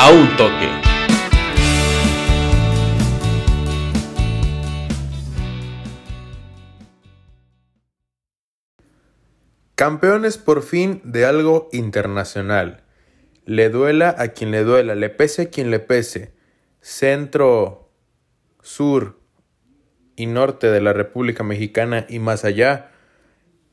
a un toque. Campeones por fin de algo internacional. Le duela a quien le duela, le pese a quien le pese. Centro, sur y norte de la República Mexicana y más allá,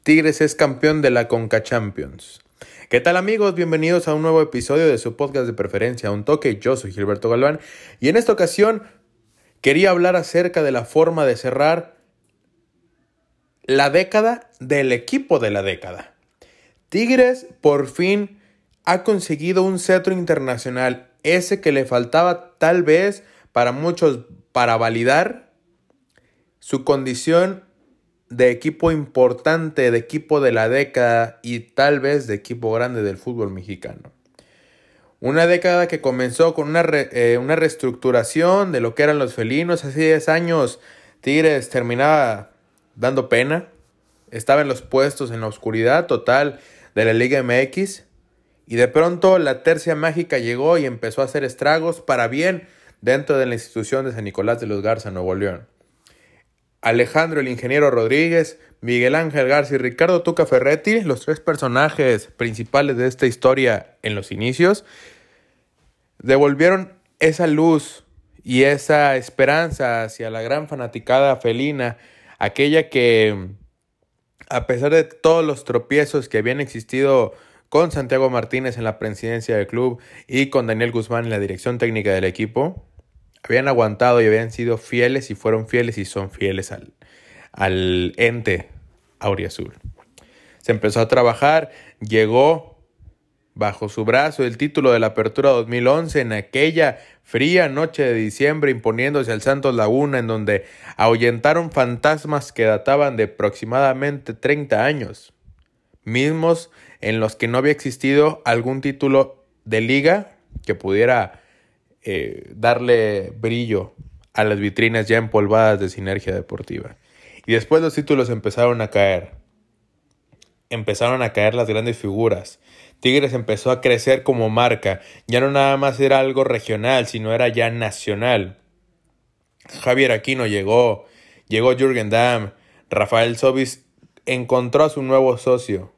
Tigres es campeón de la Conca Champions. ¿Qué tal amigos? Bienvenidos a un nuevo episodio de su podcast de preferencia, Un Toque. Yo soy Gilberto Galván y en esta ocasión quería hablar acerca de la forma de cerrar la década del equipo de la década. Tigres por fin ha conseguido un cetro internacional, ese que le faltaba tal vez para muchos para validar su condición de equipo importante, de equipo de la década y tal vez de equipo grande del fútbol mexicano. Una década que comenzó con una, eh, una reestructuración de lo que eran los felinos. Hace 10 años Tigres terminaba dando pena. Estaba en los puestos en la oscuridad total de la Liga MX. Y de pronto la tercia mágica llegó y empezó a hacer estragos para bien dentro de la institución de San Nicolás de los Garza, Nuevo León. Alejandro el Ingeniero Rodríguez, Miguel Ángel García y Ricardo Tuca Ferretti, los tres personajes principales de esta historia en los inicios, devolvieron esa luz y esa esperanza hacia la gran fanaticada felina, aquella que, a pesar de todos los tropiezos que habían existido con Santiago Martínez en la presidencia del club y con Daniel Guzmán en la dirección técnica del equipo, habían aguantado y habían sido fieles y fueron fieles y son fieles al, al ente auriazul. Se empezó a trabajar, llegó bajo su brazo el título de la Apertura 2011 en aquella fría noche de diciembre imponiéndose al Santos Laguna en donde ahuyentaron fantasmas que databan de aproximadamente 30 años, mismos en los que no había existido algún título de liga que pudiera eh, darle brillo a las vitrinas ya empolvadas de sinergia deportiva. Y después los títulos empezaron a caer. Empezaron a caer las grandes figuras. Tigres empezó a crecer como marca. Ya no nada más era algo regional, sino era ya nacional. Javier Aquino llegó. Llegó Jürgen Damm. Rafael Sobis encontró a su nuevo socio.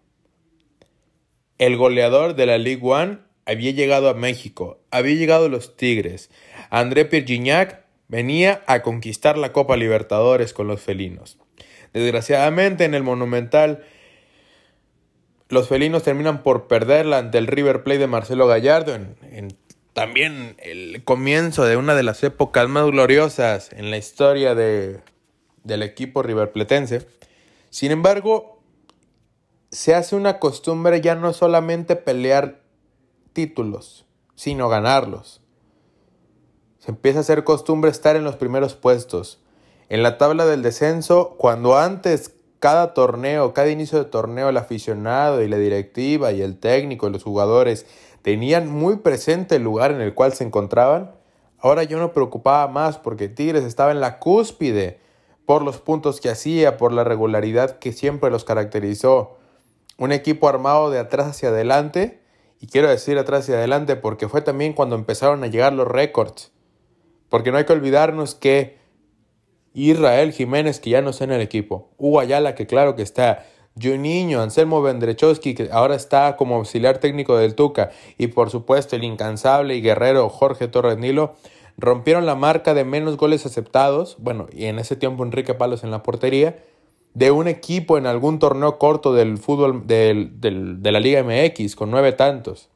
El goleador de la League One había llegado a México, había llegado los Tigres. André Pierre venía a conquistar la Copa Libertadores con los felinos. Desgraciadamente en el Monumental los felinos terminan por perderla ante el River Plate de Marcelo Gallardo en, también el comienzo de una de las épocas más gloriosas en la historia de, del equipo riverpletense. Sin embargo, se hace una costumbre ya no solamente pelear títulos, sino ganarlos. Se empieza a hacer costumbre estar en los primeros puestos. En la tabla del descenso, cuando antes cada torneo, cada inicio de torneo, el aficionado y la directiva y el técnico y los jugadores tenían muy presente el lugar en el cual se encontraban, ahora yo no preocupaba más porque Tigres estaba en la cúspide por los puntos que hacía, por la regularidad que siempre los caracterizó. Un equipo armado de atrás hacia adelante y quiero decir atrás y adelante porque fue también cuando empezaron a llegar los récords. Porque no hay que olvidarnos que Israel Jiménez, que ya no está en el equipo, Hugo Ayala, que claro que está, Juninho, Anselmo Vendrechowski, que ahora está como auxiliar técnico del Tuca, y por supuesto el incansable y guerrero Jorge Torres Nilo, rompieron la marca de menos goles aceptados, bueno, y en ese tiempo Enrique Palos en la portería, de un equipo en algún torneo corto del fútbol de la Liga MX con nueve tantos.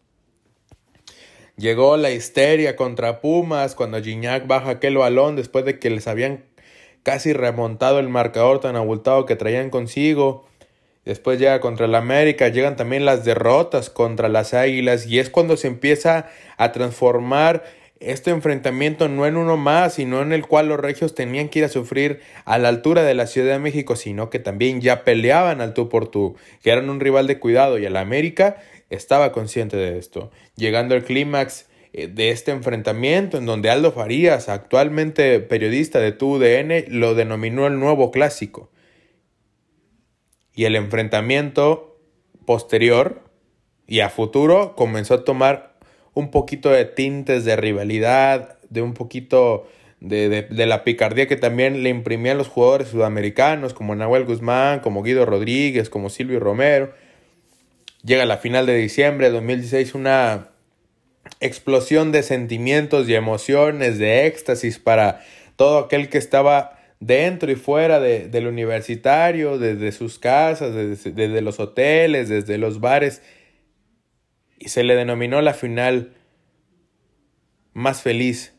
Llegó la histeria contra Pumas cuando Gignac baja aquel balón después de que les habían casi remontado el marcador tan abultado que traían consigo. Después llega contra el América, llegan también las derrotas contra las Águilas y es cuando se empieza a transformar este enfrentamiento no en uno más, sino en el cual los regios tenían que ir a sufrir a la altura de la Ciudad de México, sino que también ya peleaban al tú por tú, que eran un rival de cuidado y el América estaba consciente de esto. Llegando al clímax eh, de este enfrentamiento, en donde Aldo Farías, actualmente periodista de TUDN, lo denominó el nuevo clásico. Y el enfrentamiento posterior y a futuro comenzó a tomar un poquito de tintes de rivalidad, de un poquito de, la picardía que también le imprimían los jugadores sudamericanos, como Nahuel Guzmán, como Guido Rodríguez, como Silvio Romero. Llega la final de diciembre de 2016 una explosión de sentimientos y emociones, de éxtasis para todo aquel que estaba dentro y fuera de, del universitario, desde sus casas, desde, desde los hoteles, desde los bares. Y se le denominó la final más feliz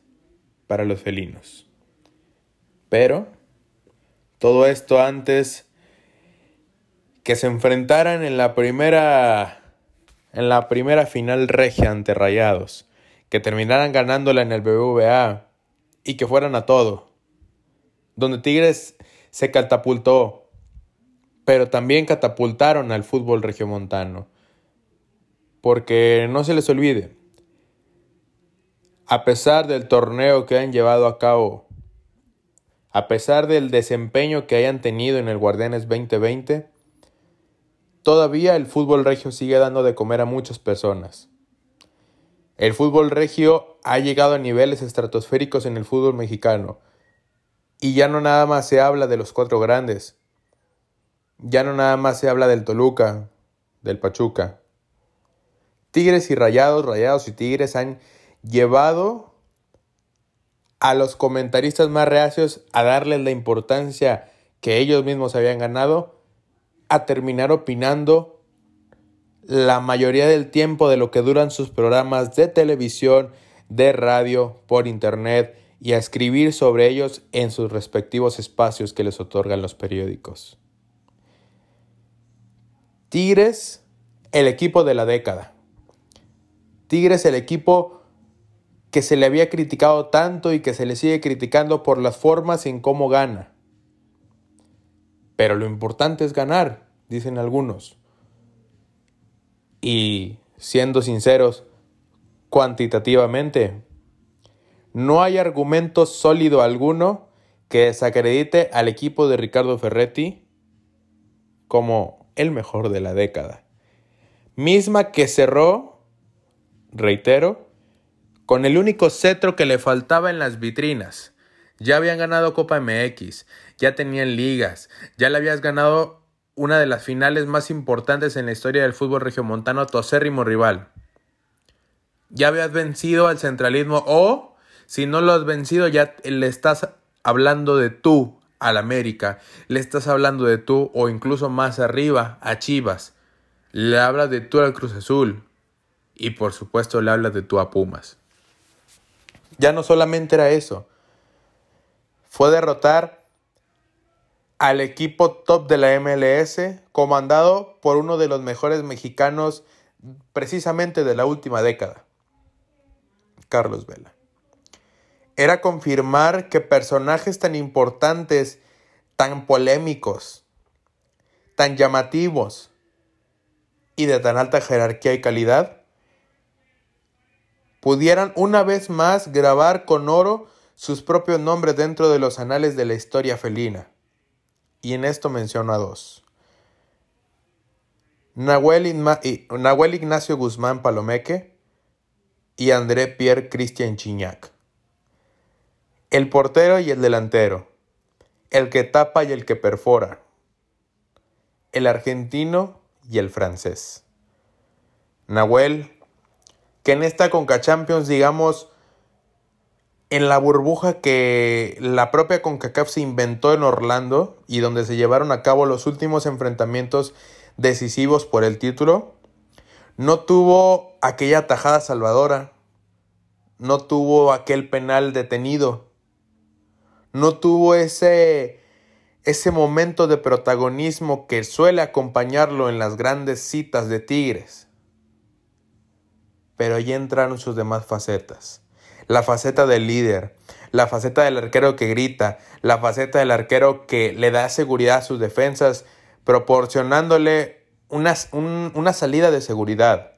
para los felinos. Pero todo esto antes que se enfrentaran en la primera en la primera final regia ante Rayados, que terminaran ganándola en el BBVA y que fueran a todo. Donde Tigres se catapultó, pero también catapultaron al fútbol regiomontano. Porque no se les olvide, a pesar del torneo que han llevado a cabo, a pesar del desempeño que hayan tenido en el Guardianes 2020, todavía el fútbol regio sigue dando de comer a muchas personas. El fútbol regio ha llegado a niveles estratosféricos en el fútbol mexicano. Y ya no nada más se habla de los cuatro grandes. Ya no nada más se habla del Toluca, del Pachuca. Tigres y Rayados, Rayados y Tigres han llevado a los comentaristas más reacios a darles la importancia que ellos mismos habían ganado a terminar opinando la mayoría del tiempo de lo que duran sus programas de televisión, de radio, por internet y a escribir sobre ellos en sus respectivos espacios que les otorgan los periódicos. Tigres, el equipo de la década. Tigres, el equipo que se le había criticado tanto y que se le sigue criticando por las formas en cómo gana. Pero lo importante es ganar, dicen algunos. Y siendo sinceros, cuantitativamente, no hay argumento sólido alguno que desacredite al equipo de Ricardo Ferretti como el mejor de la década. Misma que cerró, reitero, con el único cetro que le faltaba en las vitrinas. Ya habían ganado Copa MX, ya tenían ligas, ya le habías ganado una de las finales más importantes en la historia del fútbol regiomontano a tu acérrimo rival. Ya habías vencido al centralismo o, si no lo has vencido, ya le estás hablando de tú al América, le estás hablando de tú o incluso más arriba a Chivas, le hablas de tú al Cruz Azul y por supuesto le hablas de tú a Pumas. Ya no solamente era eso, fue derrotar al equipo top de la MLS, comandado por uno de los mejores mexicanos precisamente de la última década, Carlos Vela. Era confirmar que personajes tan importantes, tan polémicos, tan llamativos y de tan alta jerarquía y calidad, pudieran una vez más grabar con oro sus propios nombres dentro de los anales de la historia felina. Y en esto menciono a dos. Nahuel, Ignacio Guzmán Palomeque y André Pierre Christian Chiñac. El portero y el delantero. El que tapa y el que perfora. El argentino y el francés. Nahuel, que en esta Conca Champions, digamos, en la burbuja que la propia CONCACAF se inventó en Orlando y donde se llevaron a cabo los últimos enfrentamientos decisivos por el título, no tuvo aquella tajada salvadora, no tuvo aquel penal detenido, no tuvo ese, ese momento de protagonismo que suele acompañarlo en las grandes citas de Tigres. Pero ahí entraron sus demás facetas la faceta del líder, la faceta del arquero que grita, la faceta del arquero que le da seguridad a sus defensas, proporcionándole una, una salida de seguridad.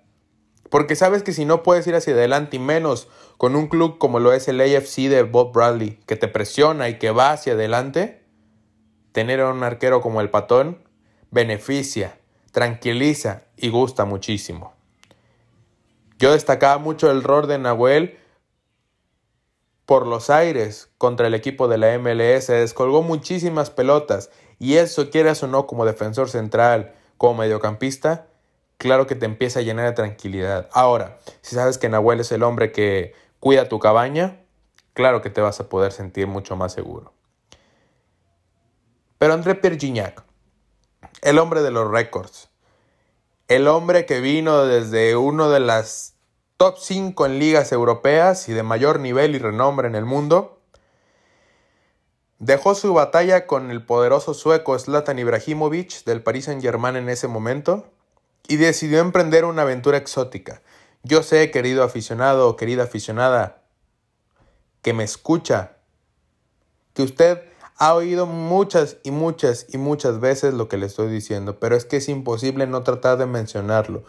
Porque sabes que si no puedes ir hacia adelante y menos con un club como lo es el AFC de Bob Bradley, que te presiona y que va hacia adelante, tener a un arquero como el patón beneficia, tranquiliza y gusta muchísimo. Yo destacaba mucho el rol de Nahuel por los aires contra el equipo de la MLS, descolgó muchísimas pelotas y eso quieras o no como defensor central, como mediocampista, claro que te empieza a llenar de tranquilidad. Ahora, si sabes que Nahuel es el hombre que cuida tu cabaña, claro que te vas a poder sentir mucho más seguro. Pero André Pierre el hombre de los récords, el hombre que vino desde uno de las top 5 en ligas europeas y de mayor nivel y renombre en el mundo, dejó su batalla con el poderoso sueco Zlatan Ibrahimovic del Paris Saint-Germain en ese momento y decidió emprender una aventura exótica. Yo sé, querido aficionado o querida aficionada, que me escucha, que usted ha oído muchas y muchas y muchas veces lo que le estoy diciendo, pero es que es imposible no tratar de mencionarlo,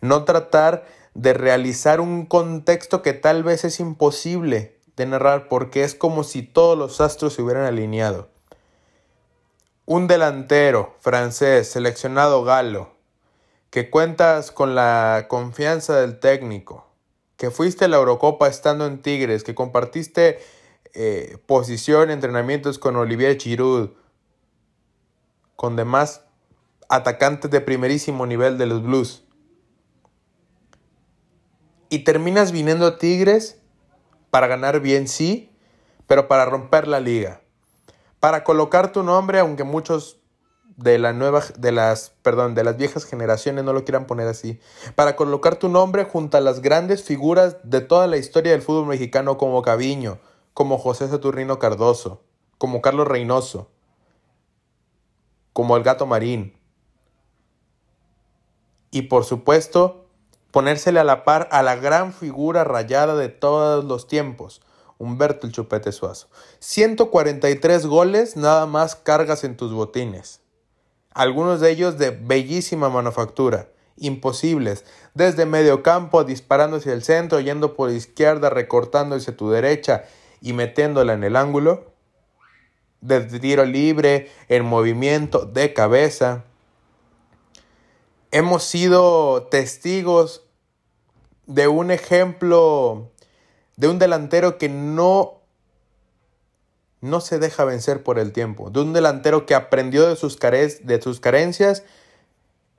no tratar de realizar un contexto que tal vez es imposible de narrar porque es como si todos los astros se hubieran alineado. Un delantero francés seleccionado galo, que cuentas con la confianza del técnico, que fuiste a la Eurocopa estando en Tigres, que compartiste eh, posición, entrenamientos con Olivier Giroud, con demás atacantes de primerísimo nivel de los Blues. Y terminas viniendo a Tigres para ganar bien, sí, pero para romper la liga. Para colocar tu nombre, aunque muchos de la nueva de las perdón, de las viejas generaciones no lo quieran poner así, para colocar tu nombre junto a las grandes figuras de toda la historia del fútbol mexicano como Caviño, como José Saturnino Cardoso, como Carlos Reynoso, como el gato marín. Y por supuesto, ponérsele a la par a la gran figura rayada de todos los tiempos, Humberto el Chupete Suazo. 143 goles nada más cargas en tus botines. Algunos de ellos de bellísima manufactura, imposibles, desde medio campo disparando hacia el centro, yendo por izquierda, recortando hacia tu derecha y metiéndola en el ángulo, de tiro libre, en movimiento, de cabeza. Hemos sido testigos de un ejemplo de un delantero que no no se deja vencer por el tiempo, de un delantero que aprendió de sus, de sus carencias,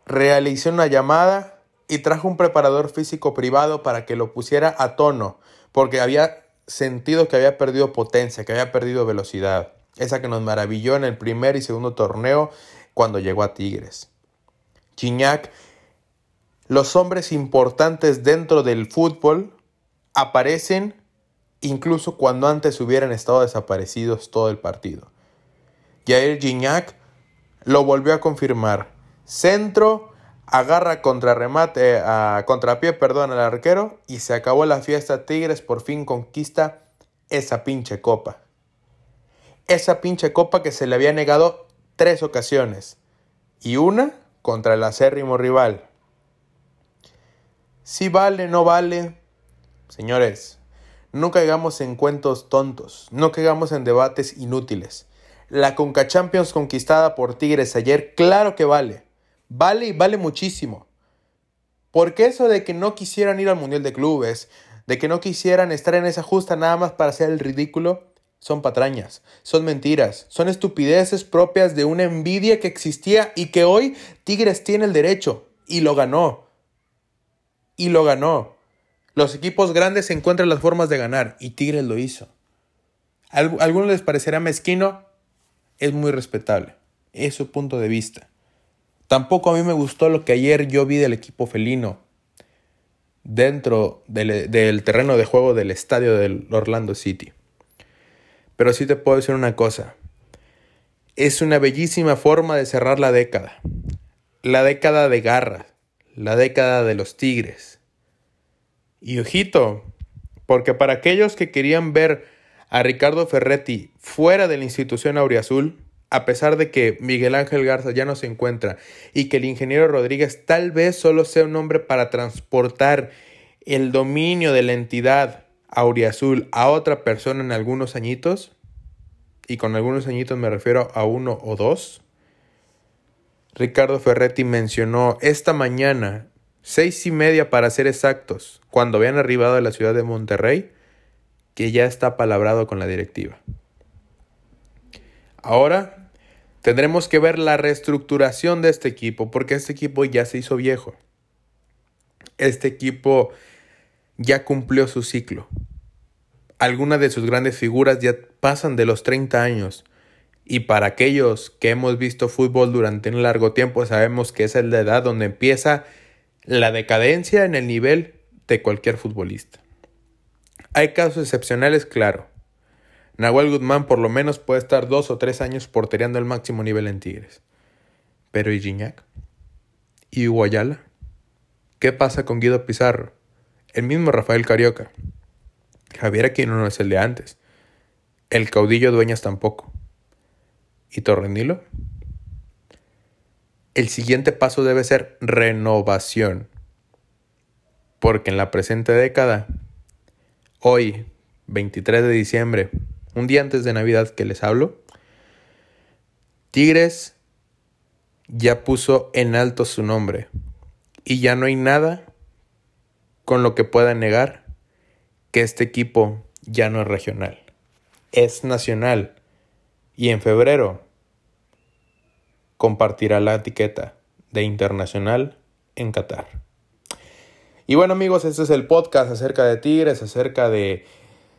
realizó una llamada y trajo un preparador físico privado para que lo pusiera a tono, porque había sentido que había perdido potencia, que había perdido velocidad. Esa que nos maravilló en el primer y segundo torneo cuando llegó a Tigres. Chiñac, los hombres importantes dentro del fútbol aparecen incluso cuando antes hubieran estado desaparecidos todo el partido. Jair Gignac lo volvió a confirmar. Centro, agarra contra remate, a contrapié, perdón, al arquero y se acabó la fiesta. Tigres por fin conquista esa pinche copa. Esa pinche copa que se le había negado tres ocasiones y una contra el acérrimo rival. Si vale, no vale. Señores, no caigamos en cuentos tontos, no caigamos en debates inútiles. La Conca Champions conquistada por Tigres ayer, claro que vale. Vale y vale muchísimo. Porque eso de que no quisieran ir al Mundial de Clubes, de que no quisieran estar en esa justa nada más para hacer el ridículo, son patrañas, son mentiras, son estupideces propias de una envidia que existía y que hoy Tigres tiene el derecho y lo ganó. Y lo ganó. Los equipos grandes encuentran las formas de ganar y Tigres lo hizo. ¿A algunos les parecerá mezquino? Es muy respetable. Es su punto de vista. Tampoco a mí me gustó lo que ayer yo vi del equipo felino dentro del, terreno de juego del estadio del Orlando City. Pero sí te puedo decir una cosa. Es una bellísima forma de cerrar la década. La década de garra. La década de los tigres. Y ojito, porque para aquellos que querían ver a Ricardo Ferretti fuera de la institución auriazul, a pesar de que Miguel Ángel Garza ya no se encuentra y que el ingeniero Rodríguez tal vez solo sea un hombre para transportar el dominio de la entidad auriazul a otra persona en algunos añitos, y con algunos añitos me refiero a uno o dos, Ricardo Ferretti mencionó esta mañana seis y media para ser exactos, cuando habían arribado a la ciudad de Monterrey, que ya está palabrado con la directiva. Ahora tendremos que ver la reestructuración de este equipo, porque este equipo ya se hizo viejo. Este equipo ya cumplió su ciclo. Algunas de sus grandes figuras ya pasan de los 30 años. Y para aquellos que hemos visto fútbol durante un largo tiempo, sabemos que esa es la edad donde empieza la decadencia en el nivel de cualquier futbolista. Hay casos excepcionales, claro. Nahuel Guzmán por lo menos puede estar dos o tres años portereando el máximo nivel en Tigres. Pero ¿y Gignac? ¿Y Hugo ¿Qué pasa con Guido Pizarro? El mismo Rafael Carioca. Javier Aquino no es el de antes. El caudillo Dueñas tampoco. ¿Y Torrenilo? El siguiente paso debe ser renovación. Porque en la presente década hoy, 23 de diciembre, un día antes de Navidad que les hablo, Tigres ya puso en alto su nombre y ya no hay nada con lo que pueda negar que este equipo ya no es regional, es nacional y en febrero compartirá la etiqueta de internacional en Qatar. Y bueno amigos, este es el podcast acerca de Tigres, acerca de,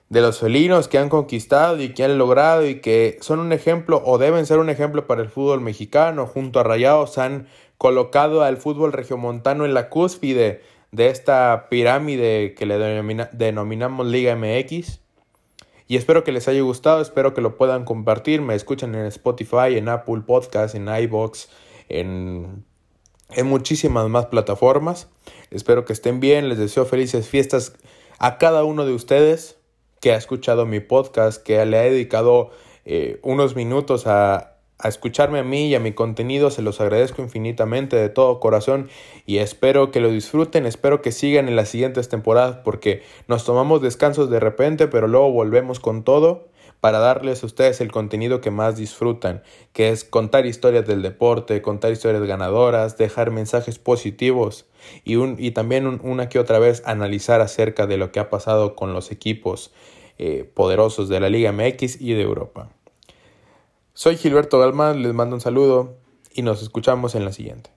de los felinos que han conquistado y que han logrado y que son un ejemplo o deben ser un ejemplo para el fútbol mexicano. Junto a Rayados han colocado al fútbol regiomontano en la cúspide de esta pirámide que le denominamos Liga MX. Y espero que les haya gustado, espero que lo puedan compartir. Me escuchan en Spotify, en Apple Podcast, en iBox, en en muchísimas más plataformas. Espero que estén bien, les deseo felices fiestas a cada uno de ustedes que ha escuchado mi podcast, que le ha dedicado eh, unos minutos a, a escucharme a mí y a mi contenido. Se los agradezco infinitamente de todo corazón y espero que lo disfruten, espero que sigan en las siguientes temporadas porque nos tomamos descansos de repente, pero luego volvemos con todo para darles a ustedes el contenido que más disfrutan, que es contar historias del deporte, contar historias ganadoras, dejar mensajes positivos y, un, y también una que otra vez analizar acerca de lo que ha pasado con los equipos eh, poderosos de la Liga MX y de Europa. Soy Gilberto Galmán, les mando un saludo y nos escuchamos en la siguiente.